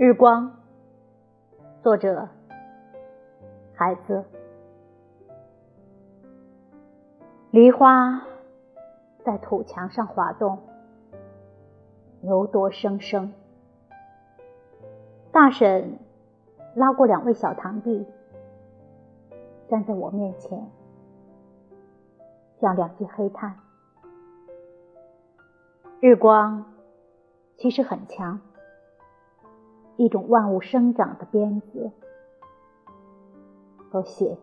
日光，作者：孩子。梨花在土墙上滑动，牛犊声声。大婶拉过两位小堂弟，站在我面前，像两具黑炭。日光其实很强。一种万物生长的鞭子，和血